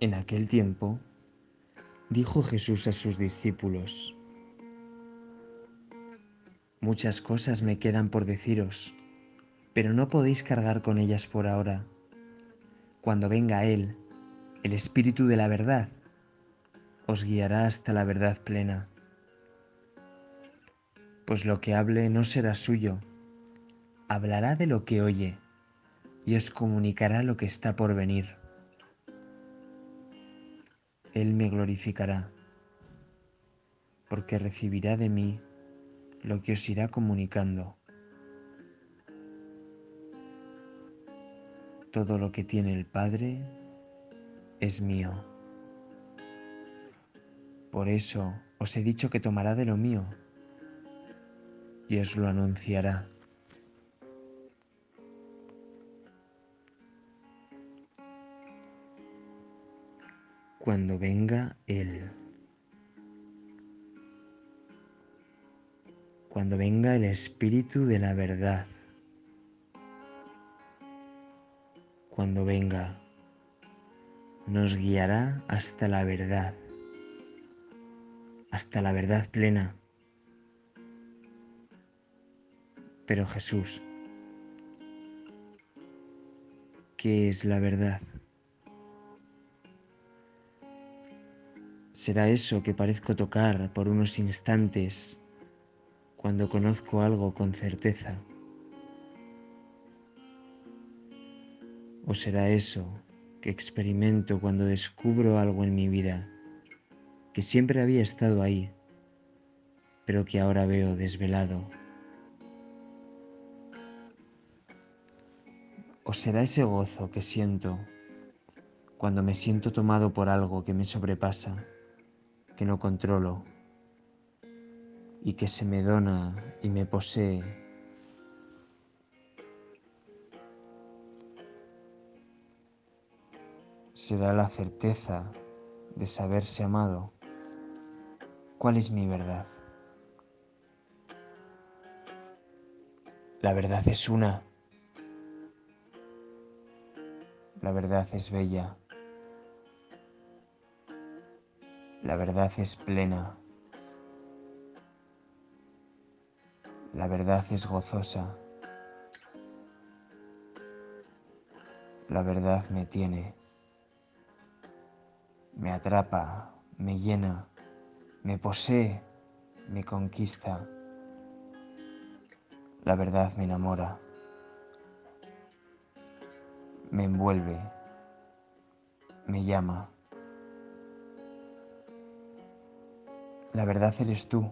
En aquel tiempo, dijo Jesús a sus discípulos, Muchas cosas me quedan por deciros, pero no podéis cargar con ellas por ahora. Cuando venga Él, el Espíritu de la verdad, os guiará hasta la verdad plena. Pues lo que hable no será suyo, hablará de lo que oye y os comunicará lo que está por venir. Él me glorificará, porque recibirá de mí lo que os irá comunicando. Todo lo que tiene el Padre es mío. Por eso os he dicho que tomará de lo mío y os lo anunciará. Cuando venga Él. Cuando venga el Espíritu de la verdad. Cuando venga, nos guiará hasta la verdad, hasta la verdad plena. Pero Jesús, ¿qué es la verdad? Será eso que parezco tocar por unos instantes cuando conozco algo con certeza. O será eso que experimento cuando descubro algo en mi vida que siempre había estado ahí, pero que ahora veo desvelado. O será ese gozo que siento cuando me siento tomado por algo que me sobrepasa que no controlo y que se me dona y me posee. Será la certeza de saberse amado. ¿Cuál es mi verdad? La verdad es una. La verdad es bella. La verdad es plena. La verdad es gozosa. La verdad me tiene. Me atrapa, me llena, me posee, me conquista. La verdad me enamora. Me envuelve. Me llama. La verdad eres tú.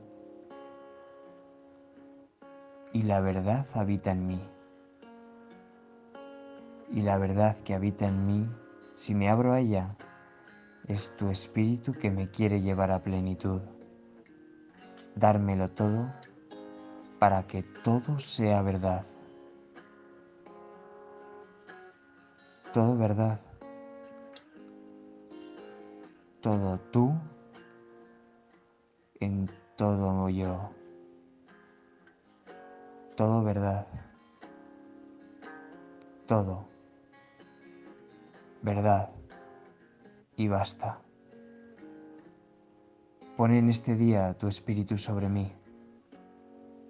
Y la verdad habita en mí. Y la verdad que habita en mí, si me abro a ella, es tu espíritu que me quiere llevar a plenitud. Dármelo todo para que todo sea verdad. Todo verdad. Todo tú en todo yo. Todo verdad. Todo. Verdad. Y basta. Pon en este día tu espíritu sobre mí,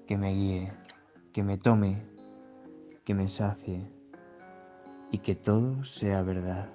que me guíe, que me tome, que me sacie y que todo sea verdad.